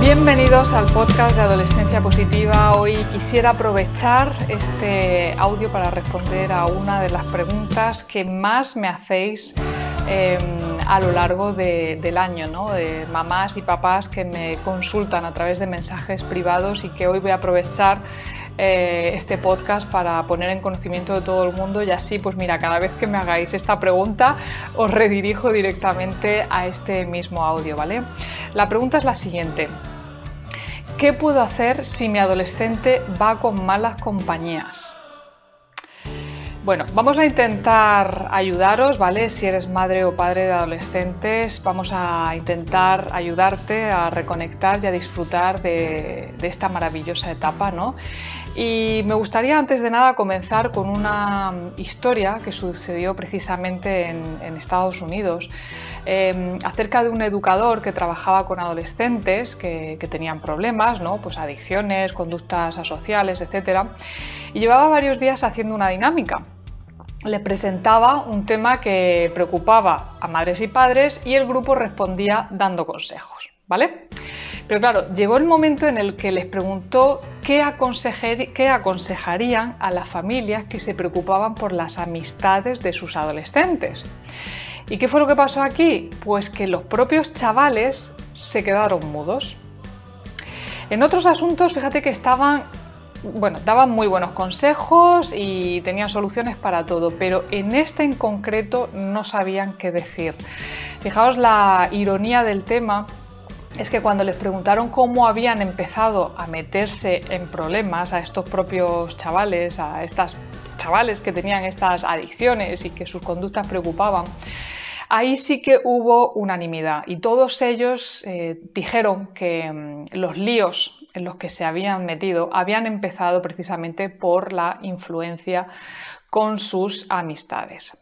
Bienvenidos al podcast de Adolescencia Positiva. Hoy quisiera aprovechar este audio para responder a una de las preguntas que más me hacéis em, a lo largo del año, ¿no? de mamás y papás que me consultan a través de mensajes privados y que hoy voy a aprovechar eh, este podcast para poner en conocimiento de todo el mundo y así, pues mira, cada vez que me hagáis esta pregunta os redirijo directamente a este mismo audio, ¿vale? La pregunta es la siguiente. ¿Qué puedo hacer si mi adolescente va con malas compañías? Bueno, vamos a intentar ayudaros, ¿vale? Si eres madre o padre de adolescentes, vamos a intentar ayudarte a reconectar y a disfrutar de, esta maravillosa etapa, ¿no? Y me gustaría antes de nada comenzar con una historia que sucedió precisamente en, Estados Unidos em, acerca de un educador que trabajaba con adolescentes que, tenían problemas, ¿no? pues adicciones, conductas asociales, etc. Y llevaba varios días haciendo una dinámica. Le presentaba un tema que preocupaba a madres y padres y el grupo respondía dando consejos. ¿Vale? Pero claro, llegó el momento en el que les preguntó qué, aconsejarían a las familias que se preocupaban por las amistades de sus adolescentes. ¿Y qué fue lo que pasó aquí? Pues que los propios chavales se quedaron mudos. En otros asuntos, fíjate que estaban, bueno, daban muy buenos consejos y tenían soluciones para todo, pero en este en concreto no sabían qué decir. Fijaos la ironía del tema es que cuando les preguntaron cómo habían empezado a meterse en problemas a estos propios chavales, a estas chavales que tenían estas adicciones y que sus conductas preocupaban, ahí sí que hubo unanimidad y todos ellos eh, dijeron que mm, los líos en los que se habían metido habían empezado precisamente por la influencia con sus amistades.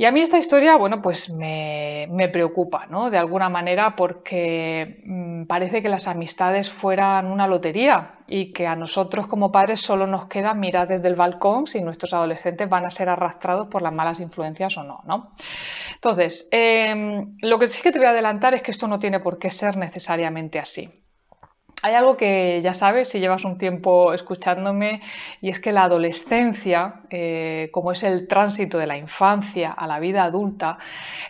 Y a mí esta historia, bueno, pues me, preocupa, ¿no? De alguna manera porque mm, parece que las amistades fueran una lotería y que a nosotros como padres solo nos queda mirar desde el balcón si nuestros adolescentes van a ser arrastrados por las malas influencias o no. Entonces, em, lo que sí que te voy a adelantar es que esto no tiene por qué ser necesariamente así. Hay algo que ya sabes si llevas un tiempo escuchándome y es que la adolescencia, eh, como es el tránsito de la infancia a la vida adulta,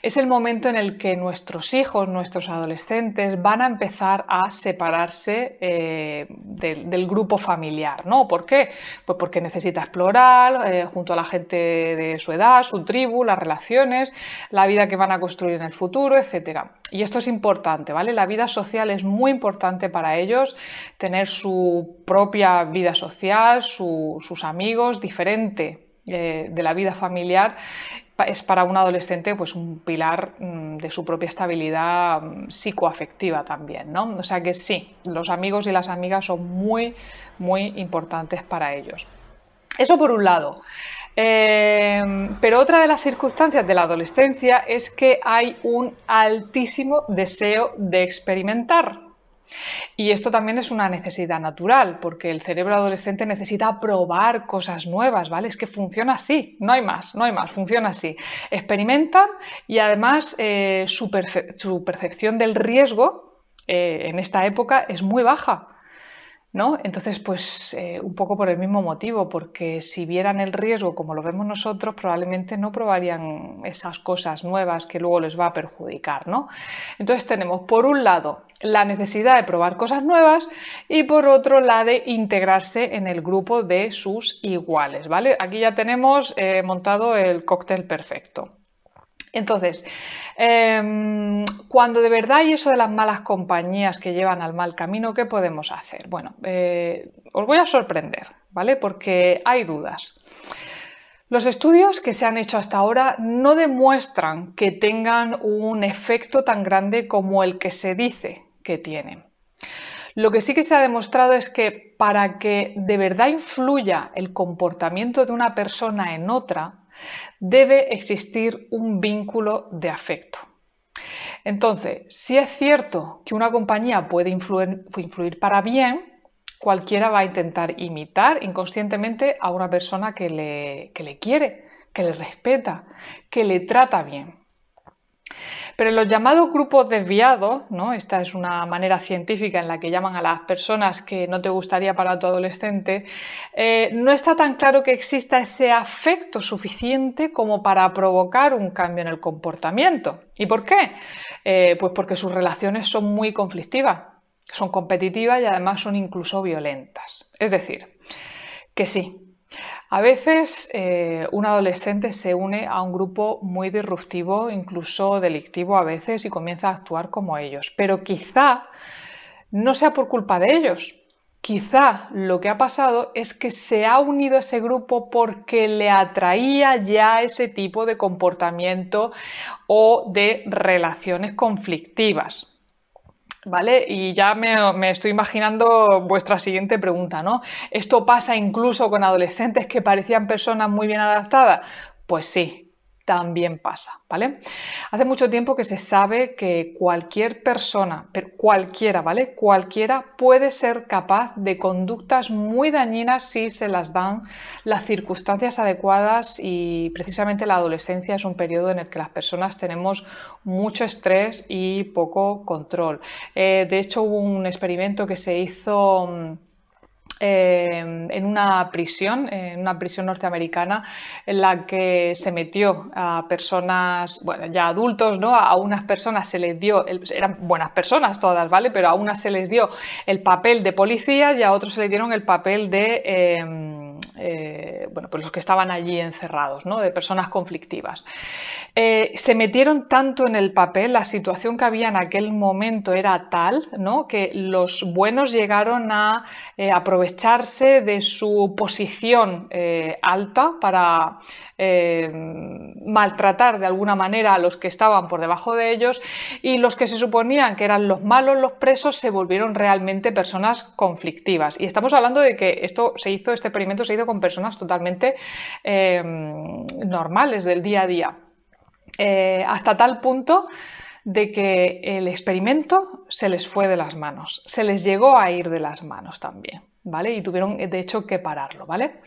es el momento en el que nuestros hijos, nuestros adolescentes van a empezar a separarse eh, del, grupo familiar. ¿no? ¿Por qué? Pues porque necesita explorar eh, junto a la gente de su edad, su tribu, las relaciones, la vida que van a construir en el futuro, etc. Y esto es importante, ¿vale? La vida social es muy importante para ellos tener su propia vida social, sus amigos, diferente eh, de la vida familiar, es para un adolescente pues un pilar mm, de su propia estabilidad mm, psicoafectiva también, ¿no? O sea que sí, los amigos y las amigas son muy, muy importantes para ellos. Eso por un lado. Eh, pero otra de las circunstancias de la adolescencia es que hay un altísimo deseo de experimentar. Y esto también es una necesidad natural, porque el cerebro adolescente necesita probar cosas nuevas, ¿vale? Es que funciona así, no hay más, no hay más, funciona así. Experimentan y además eh, su, percepción del riesgo eh, en esta época es muy baja. ¿No? Entonces, pues eh, un poco por el mismo motivo, porque si vieran el riesgo como lo vemos nosotros, probablemente no probarían esas cosas nuevas que luego les va a perjudicar, ¿no? Entonces tenemos, por un lado, la necesidad de probar cosas nuevas y por otro la de integrarse en el grupo de sus iguales, ¿vale? Aquí ya tenemos eh, montado el cóctel perfecto. Entonces, em, cuando de verdad hay eso de las malas compañías que llevan al mal camino, ¿qué podemos hacer? Bueno, eh, os voy a sorprender, ¿vale? Porque hay dudas. Los estudios que se han hecho hasta ahora no demuestran que tengan un efecto tan grande como el que se dice que tienen. Lo que sí que se ha demostrado es que para que de verdad influya el comportamiento de una persona en otra, debe existir un vínculo de afecto. Entonces, si es cierto que una compañía puede influir, para bien, cualquiera va a intentar imitar inconscientemente a una persona que le, que le quiere, que le respeta, que le trata bien. Pero los llamados grupos desviados, ¿no? esta es una manera científica en la que llaman a las personas que no te gustaría para tu adolescente, eh, no está tan claro que exista ese afecto suficiente como para provocar un cambio en el comportamiento. ¿Y por qué? Eh, pues porque sus relaciones son muy conflictivas, son competitivas y además son incluso violentas. Es decir, que sí, a veces eh, un adolescente se une a un grupo muy disruptivo, incluso delictivo a veces, y comienza a actuar como ellos. Pero quizá no sea por culpa de ellos. Quizá lo que ha pasado es que se ha unido a ese grupo porque le atraía ya ese tipo de comportamiento o de relaciones conflictivas. ¿Vale? Y ya me, estoy imaginando vuestra siguiente pregunta, ¿no? ¿Esto pasa incluso con adolescentes que parecían personas muy bien adaptadas? Pues sí, también pasa, ¿vale? Hace mucho tiempo que se sabe que cualquier persona, cualquiera, ¿vale? Cualquiera puede ser capaz de conductas muy dañinas si se las dan las circunstancias adecuadas y precisamente la adolescencia es un periodo en el que las personas tenemos mucho estrés y poco control. Eh, de hecho, hubo un experimento que se hizo Em, en una prisión, en una prisión norteamericana, en la que se metió a personas, bueno, ya adultos, ¿no? A unas personas se les dio, eran buenas personas todas, ¿vale? Pero a unas se les dio el papel de policías y a otros se les dieron el papel de... Em, eh, bueno, pues los que estaban allí encerrados, ¿no? de personas conflictivas. Eh, se metieron tanto en el papel, la situación que había en aquel momento era tal ¿no? que los buenos llegaron a eh, aprovecharse de su posición alta para maltratar de alguna manera a los que estaban por debajo de ellos y los que se suponían que eran los malos, los presos, se volvieron realmente personas conflictivas. Y estamos hablando de que esto se hizo, este experimento se hizo con personas totalmente eh, normales del día a día. Eh, hasta tal punto de que el experimento se les fue de las manos, se les llegó a ir de las manos también, ¿vale? Y tuvieron de hecho que pararlo, ¿vale?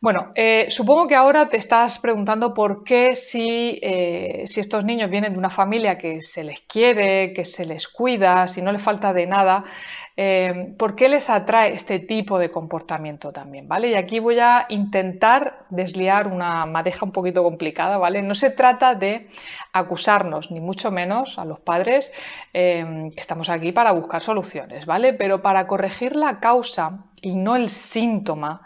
Bueno, eh, supongo que ahora te estás preguntando por qué si, si, estos niños vienen de una familia que se les quiere, que se les cuida, si no les falta de nada, Em, ¿Por qué les atrae este tipo de comportamiento también? ¿vale? Y aquí voy a intentar desliar una madeja un poquito complicada, ¿vale? No se trata de acusarnos, ni mucho menos a los padres em, que estamos aquí para buscar soluciones, ¿vale? Pero para corregir la causa y no el síntoma,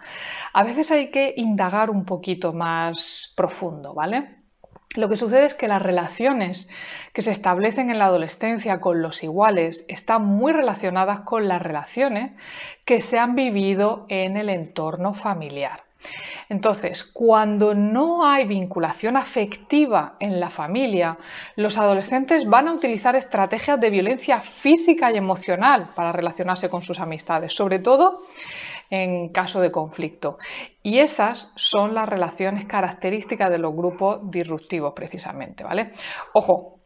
a veces hay que indagar un poquito más profundo, ¿vale? Lo que sucede es que las relaciones que se establecen en la adolescencia con los iguales están muy relacionadas con las relaciones que se han vivido en el entorno familiar. Entonces, cuando no hay vinculación afectiva en la familia, los adolescentes van a utilizar estrategias de violencia física y emocional para relacionarse con sus amistades, sobre todo en caso de conflicto. Y esas son las relaciones características de los grupos disruptivos precisamente, ¿vale? Ojo,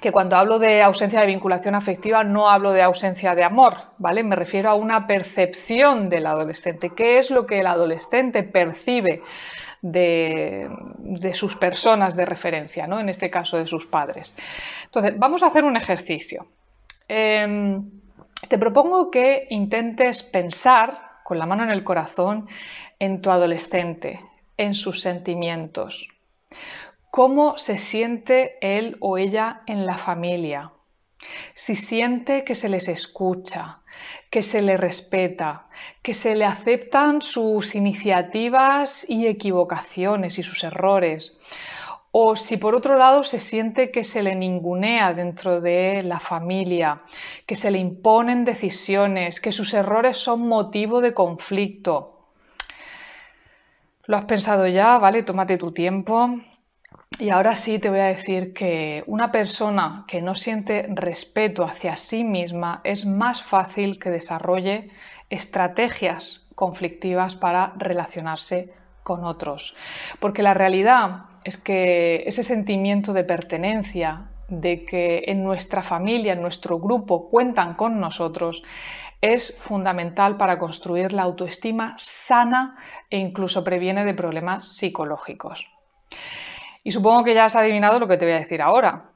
que cuando hablo de ausencia de vinculación afectiva no hablo de ausencia de amor, ¿vale? Me refiero a una percepción del adolescente. ¿Qué es lo que el adolescente percibe de, sus personas de referencia, ¿no? En este caso de sus padres. Entonces, vamos a hacer un ejercicio. Em, te propongo que intentes pensar con la mano en el corazón en tu adolescente, en sus sentimientos. ¿Cómo se siente él o ella en la familia? Si siente que se les escucha, que se le respeta, que se le aceptan sus iniciativas y equivocaciones y sus errores, o si por otro lado se siente que se le ningunea dentro de la familia, que se le imponen decisiones, que sus errores son motivo de conflicto. ¿Lo has pensado ya? ¿Vale? Tómate tu tiempo. Y ahora sí te voy a decir que una persona que no siente respeto hacia sí misma es más fácil que desarrolle estrategias conflictivas para relacionarse con otros. Porque la realidad es que ese sentimiento de pertenencia, de que en nuestra familia, en nuestro grupo cuentan con nosotros, es fundamental para construir la autoestima sana e incluso previene de problemas psicológicos. Y supongo que ya has adivinado lo que te voy a decir ahora.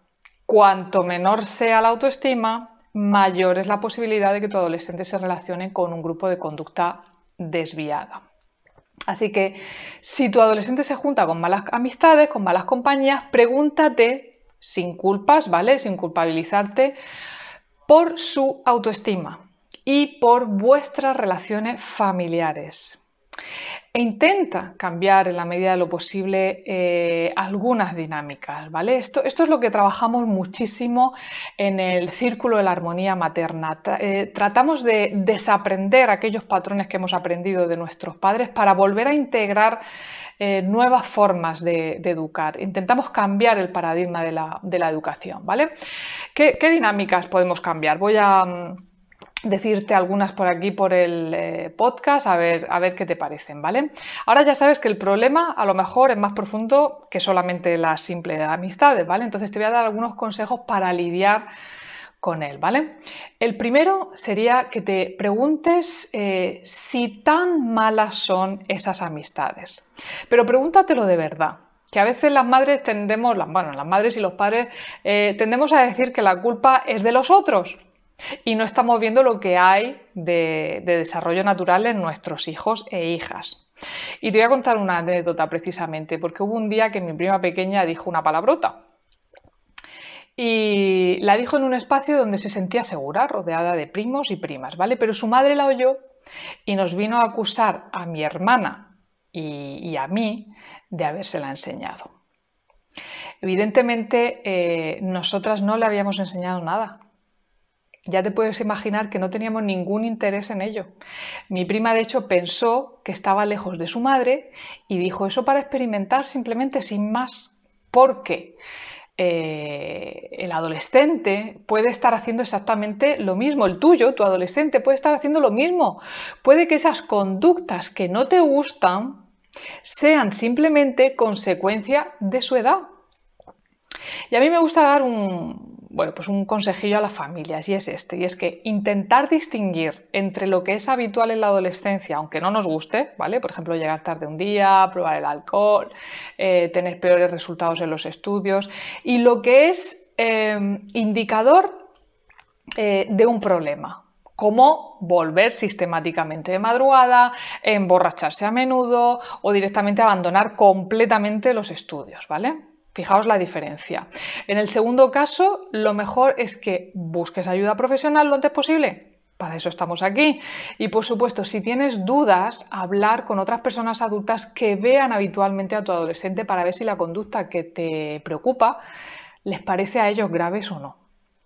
Cuanto menor sea la autoestima, mayor es la posibilidad de que tu adolescente se relacione con un grupo de conducta desviada. Así que si tu adolescente se junta con malas amistades, con malas compañías, pregúntate sin culpas, ¿vale? Sin culpabilizarte por su autoestima y por vuestras relaciones familiares. E intenta cambiar en la medida de lo posible eh, algunas dinámicas, ¿vale? Esto, esto, es lo que trabajamos muchísimo en el círculo de la armonía materna. Eh, tratamos de desaprender aquellos patrones que hemos aprendido de nuestros padres para volver a integrar eh, nuevas formas de, educar. Intentamos cambiar el paradigma de la, educación, ¿vale? ¿Qué, ¿Qué, dinámicas podemos cambiar? Voy a mm, decirte algunas por aquí por el eh, podcast, a ver, a ver qué te parecen, ¿vale? Ahora ya sabes que el problema a lo mejor es más profundo que solamente las simples amistades, ¿vale? Entonces te voy a dar algunos consejos para lidiar con él, ¿vale? El primero sería que te preguntes eh, si tan malas son esas amistades. Pero pregúntatelo de verdad que a veces las madres tendemos, bueno, las madres y los padres eh, tendemos a decir que la culpa es de los otros, y no estamos viendo lo que hay de, desarrollo natural en nuestros hijos e hijas. Y te voy a contar una anécdota precisamente, porque hubo un día que mi prima pequeña dijo una palabrota. Y la dijo en un espacio donde se sentía segura, rodeada de primos y primas, ¿vale? Pero su madre la oyó y nos vino a acusar a mi hermana y, a mí de habérsela enseñado. Evidentemente, eh, nosotras no le habíamos enseñado nada ya te puedes imaginar que no teníamos ningún interés en ello. Mi prima, de hecho, pensó que estaba lejos de su madre y dijo eso para experimentar simplemente sin más. Porque eh, el adolescente puede estar haciendo exactamente lo mismo, el tuyo, tu adolescente, puede estar haciendo lo mismo. Puede que esas conductas que no te gustan sean simplemente consecuencia de su edad. Y a mí me gusta dar un, bueno, pues un consejillo a las familias y es este, y es que intentar distinguir entre lo que es habitual en la adolescencia, aunque no nos guste, ¿vale? Por ejemplo, llegar tarde un día, probar el alcohol, eh, tener peores resultados en los estudios, y lo que es eh, indicador eh, de un problema, como volver sistemáticamente de madrugada, emborracharse a menudo o directamente abandonar completamente los estudios, ¿vale? Fijaos la diferencia. En el segundo caso, lo mejor es que busques ayuda profesional lo antes posible. Para eso estamos aquí. Y por supuesto, si tienes dudas, hablar con otras personas adultas que vean habitualmente a tu adolescente para ver si la conducta que te preocupa les parece a ellos graves o no.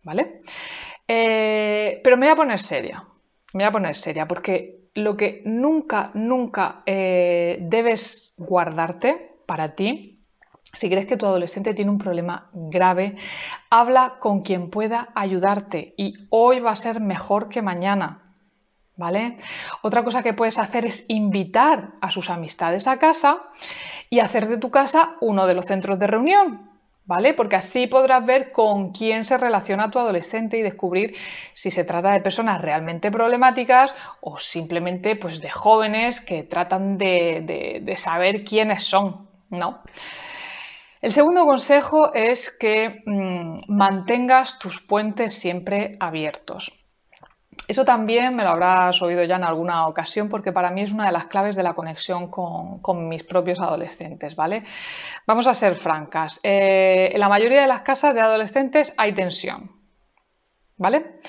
¿Vale? Eh, pero me voy a poner seria. Me voy a poner seria porque lo que nunca, nunca eh, debes guardarte para ti si crees que tu adolescente tiene un problema grave, habla con quien pueda ayudarte y hoy va a ser mejor que mañana. ¿Vale? Otra cosa que puedes hacer es invitar a sus amistades a casa y hacer de tu casa uno de los centros de reunión, ¿vale? Porque así podrás ver con quién se relaciona tu adolescente y descubrir si se trata de personas realmente problemáticas o simplemente pues, de jóvenes que tratan de, de saber quiénes son, ¿no? El segundo consejo es que mm, mantengas tus puentes siempre abiertos. Eso también me lo habrás oído ya en alguna ocasión porque para mí es una de las claves de la conexión con, mis propios adolescentes, ¿vale? Vamos a ser francas. Eh, en la mayoría de las casas de adolescentes hay tensión, ¿vale?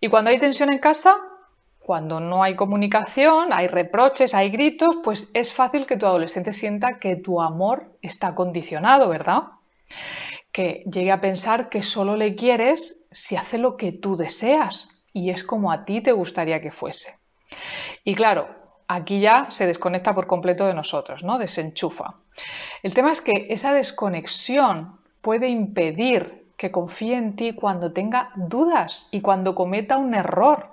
Y cuando hay tensión en casa, cuando no hay comunicación, hay reproches, hay gritos, pues es fácil que tu adolescente sienta que tu amor está condicionado, ¿verdad? Que llegue a pensar que solo le quieres si hace lo que tú deseas y es como a ti te gustaría que fuese. Y claro, aquí ya se desconecta por completo de nosotros, ¿no? Desenchufa. El tema es que esa desconexión puede impedir que confíe en ti cuando tenga dudas y cuando cometa un error.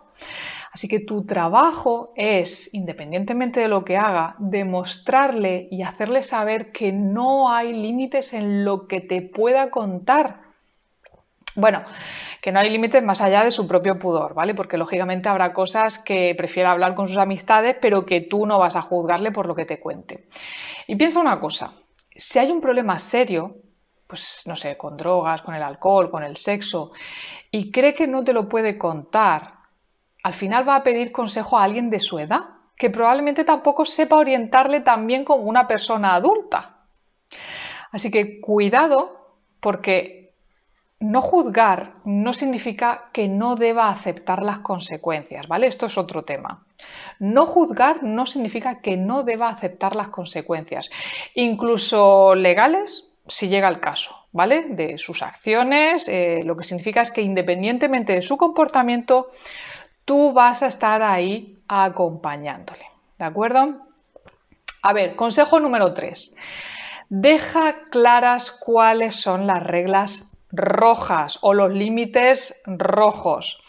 Así que tu trabajo es, independientemente de lo que haga, demostrarle y hacerle saber que no hay límites en lo que te pueda contar. Bueno, que no hay límites más allá de su propio pudor, ¿vale? Porque lógicamente habrá cosas que prefiera hablar con sus amistades, pero que tú no vas a juzgarle por lo que te cuente. Y piensa una cosa, si hay un problema serio, pues no sé, con drogas, con el alcohol, con el sexo, y cree que no te lo puede contar, al final va a pedir consejo a alguien de su edad, que probablemente tampoco sepa orientarle también como una persona adulta. Así que cuidado porque no juzgar no significa que no deba aceptar las consecuencias, ¿vale? Esto es otro tema. No juzgar no significa que no deba aceptar las consecuencias, incluso legales si llega el caso, ¿vale? De sus acciones, eh, lo que significa es que independientemente de su comportamiento, tú vas a estar ahí acompañándole. ¿De acuerdo? A ver, consejo número 3. Deja claras cuáles son las reglas rojas o los límites rojos.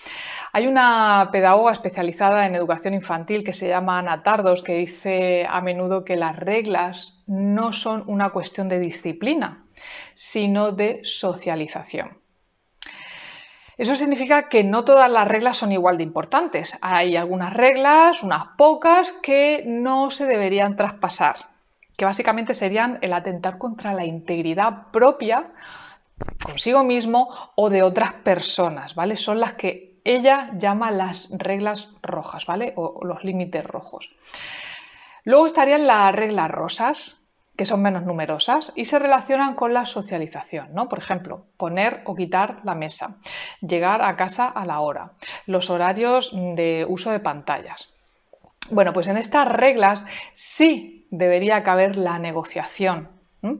Hay una pedagoga especializada en educación infantil que se llama Ana Tardos que dice a menudo que las reglas no son una cuestión de disciplina, sino de socialización. Eso significa que no todas las reglas son igual de importantes. Hay algunas reglas, unas pocas, que no se deberían traspasar, que básicamente serían el atentar contra la integridad propia consigo mismo o de otras personas, ¿vale? Son las que ella llama las reglas rojas, ¿vale? O los límites rojos. Luego estarían las reglas rosas, que son menos numerosas y se relacionan con la socialización, ¿no? Por ejemplo, poner o quitar la mesa, llegar a casa a la hora, los horarios de uso de pantallas. Bueno, pues en estas reglas sí debería caber la negociación,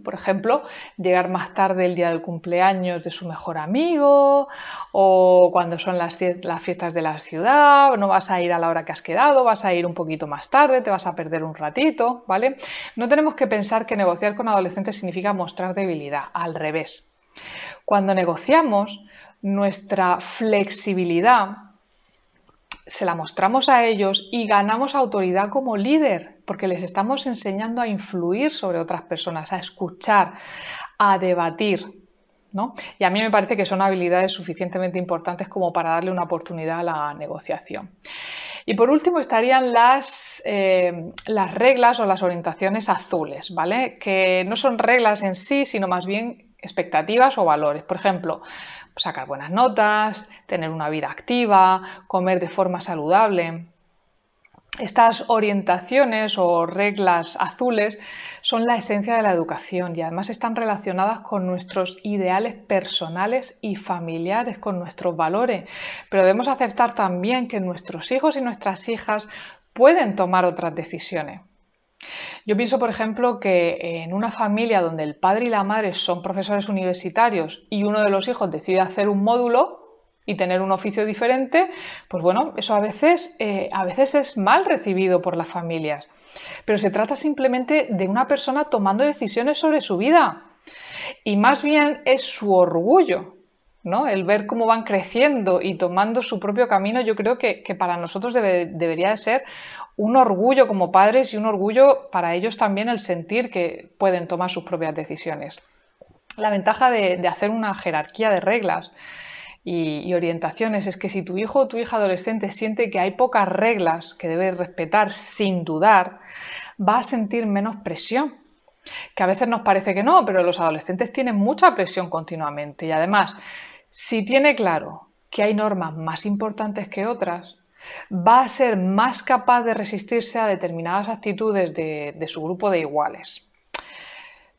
por ejemplo, llegar más tarde el día del cumpleaños de su mejor amigo o cuando son las, fiestas de la ciudad, no vas a ir a la hora que has quedado, vas a ir un poquito más tarde, te vas a perder un ratito, ¿vale? No tenemos que pensar que negociar con adolescentes significa mostrar debilidad, al revés. Cuando negociamos, nuestra flexibilidad se la mostramos a ellos y ganamos autoridad como líder, porque les estamos enseñando a influir sobre otras personas, a escuchar, a debatir. ¿no? Y a mí me parece que son habilidades suficientemente importantes como para darle una oportunidad a la negociación. Y por último estarían las, eh, las reglas o las orientaciones azules, ¿vale? Que no son reglas en sí, sino más bien expectativas o valores. Por ejemplo, sacar buenas notas, tener una vida activa, comer de forma saludable. Estas orientaciones o reglas azules son la esencia de la educación y además están relacionadas con nuestros ideales personales y familiares, con nuestros valores. Pero debemos aceptar también que nuestros hijos y nuestras hijas pueden tomar otras decisiones. Yo pienso, por ejemplo, que en una familia donde el padre y la madre son profesores universitarios y uno de los hijos decide hacer un módulo y tener un oficio diferente, pues bueno, eso a veces, eh, a veces es mal recibido por las familias. Pero se trata simplemente de una persona tomando decisiones sobre su vida. Y más bien es su orgullo, ¿no? El ver cómo van creciendo y tomando su propio camino, yo creo que, para nosotros debería de ser un orgullo como padres y un orgullo para ellos también el sentir que pueden tomar sus propias decisiones. La ventaja de, hacer una jerarquía de reglas y, orientaciones es que si tu hijo o tu hija adolescente siente que hay pocas reglas que debe respetar sin dudar, va a sentir menos presión. Que a veces nos parece que no, pero los adolescentes tienen mucha presión continuamente y además, si tiene claro que hay normas más importantes que otras, va a ser más capaz de resistirse a determinadas actitudes de, su grupo de iguales.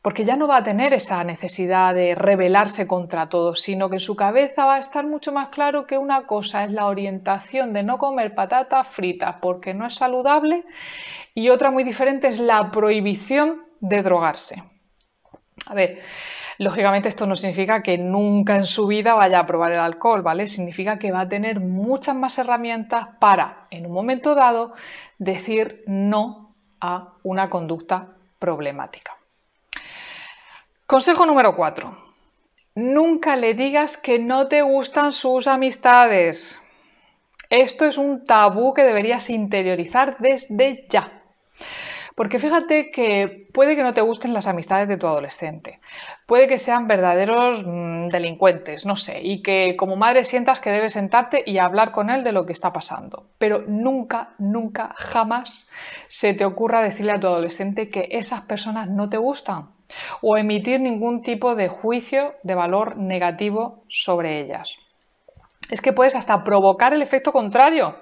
Porque ya no va a tener esa necesidad de rebelarse contra todos, sino que en su cabeza va a estar mucho más claro que una cosa es la orientación de no comer patatas fritas porque no es saludable y otra muy diferente es la prohibición de drogarse. A ver, Lógicamente esto no significa que nunca en su vida vaya a probar el alcohol, ¿vale? Significa que va a tener muchas más herramientas para, en un momento dado, decir no a una conducta problemática. Consejo número 4. Nunca le digas que no te gustan sus amistades. Esto es un tabú que deberías interiorizar desde ya. Porque fíjate que puede que no te gusten las amistades de tu adolescente, puede que sean verdaderos mm, delincuentes, no sé, y que como madre sientas que debes sentarte y hablar con él de lo que está pasando. Pero nunca, nunca, jamás se te ocurra decirle a tu adolescente que esas personas no te gustan o emitir ningún tipo de juicio de valor negativo sobre ellas. Es que puedes hasta provocar el efecto contrario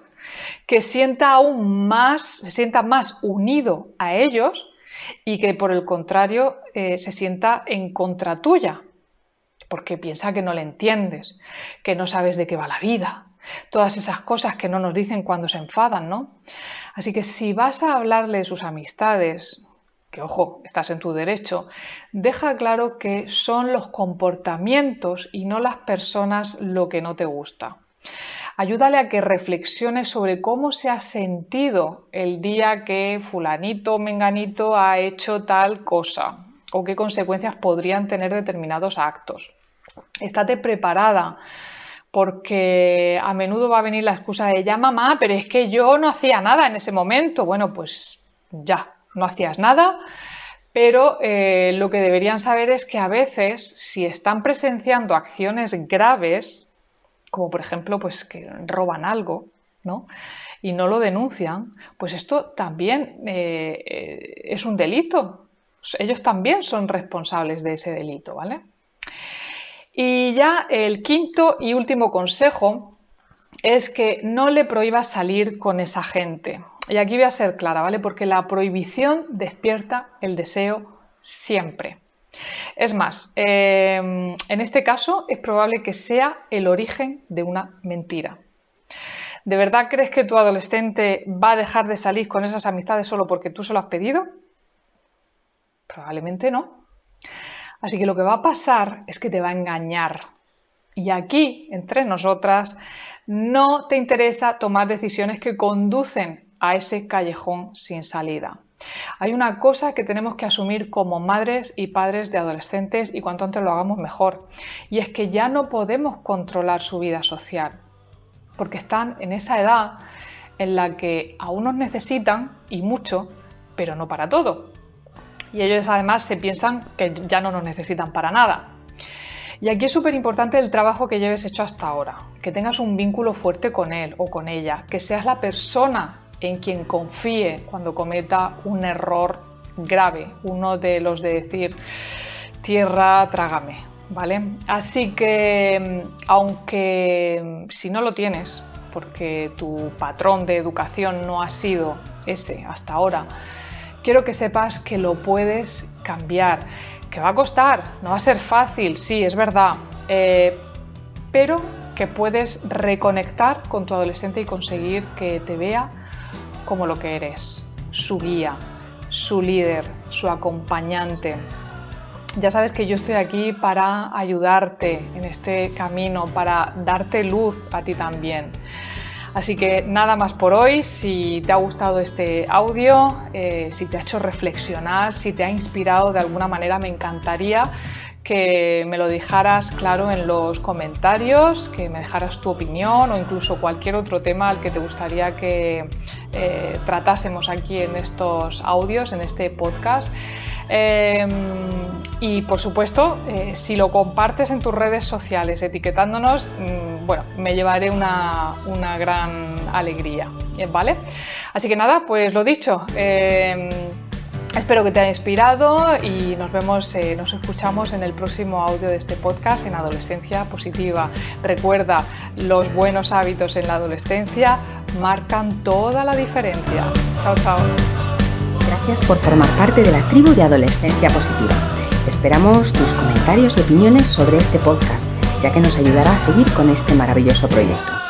que sienta aún más, se sienta más unido a ellos y que por el contrario eh, se sienta en contra tuya, porque piensa que no le entiendes, que no sabes de qué va la vida, todas esas cosas que no nos dicen cuando se enfadan, ¿no? Así que si vas a hablarle de sus amistades, que ojo, estás en tu derecho, deja claro que son los comportamientos y no las personas lo que no te gusta. Ayúdale a que reflexione sobre cómo se ha sentido el día que fulanito o menganito ha hecho tal cosa o qué consecuencias podrían tener determinados actos. Estate preparada porque a menudo va a venir la excusa de ya mamá, pero es que yo no hacía nada en ese momento. Bueno, pues ya, no hacías nada, pero eh, lo que deberían saber es que a veces si están presenciando acciones graves, como por ejemplo pues que roban algo, ¿no? y no lo denuncian, pues esto también eh, eh, es un delito. Ellos también son responsables de ese delito, ¿vale? Y ya el quinto y último consejo es que no le prohíbas salir con esa gente. Y aquí voy a ser clara, ¿vale? Porque la prohibición despierta el deseo siempre. Es más, em, en este caso es probable que sea el origen de una mentira. ¿De verdad crees que tu adolescente va a dejar de salir con esas amistades solo porque tú se lo has pedido? Probablemente no. Así que lo que va a pasar es que te va a engañar. Y aquí, entre nosotras, no te interesa tomar decisiones que conducen a ese callejón sin salida. Hay una cosa que tenemos que asumir como madres y padres de adolescentes y cuanto antes lo hagamos mejor. Y es que ya no podemos controlar su vida social, porque están en esa edad en la que aún nos necesitan y mucho, pero no para todo. Y ellos además se piensan que ya no nos necesitan para nada. Y aquí es súper importante el trabajo que lleves hecho hasta ahora, que tengas un vínculo fuerte con él o con ella, que seas la persona en quien confíe cuando cometa un error grave, uno de los de decir tierra, trágame, ¿vale? Así que aunque si no lo tienes, porque tu patrón de educación no ha sido ese hasta ahora, quiero que sepas que lo puedes cambiar, que va a costar, no va a ser fácil, sí, es verdad, eh, pero que puedes reconectar con tu adolescente y conseguir que te vea como lo que eres, su guía, su líder, su acompañante. Ya sabes que yo estoy aquí para ayudarte en este camino, para darte luz a ti también. Así que nada más por hoy. Si te ha gustado este audio, eh, si te ha hecho reflexionar, si te ha inspirado de alguna manera, me encantaría que me lo dejaras claro en los comentarios, que me dejaras tu opinión o incluso cualquier otro tema al que te gustaría que eh, tratásemos aquí en estos audios, en este podcast. Em, y por supuesto, eh, si lo compartes en tus redes sociales etiquetándonos, mm, bueno, me llevaré una, una, gran alegría, ¿vale? Así que nada, pues lo dicho. Em, Espero que te haya inspirado y nos vemos, eh, nos escuchamos en el próximo audio de este podcast en Adolescencia Positiva. Recuerda, los buenos hábitos en la adolescencia marcan toda la diferencia. Chao, chao. Gracias por formar parte de la tribu de Adolescencia Positiva. Esperamos tus comentarios y opiniones sobre este podcast, ya que nos ayudará a seguir con este maravilloso proyecto.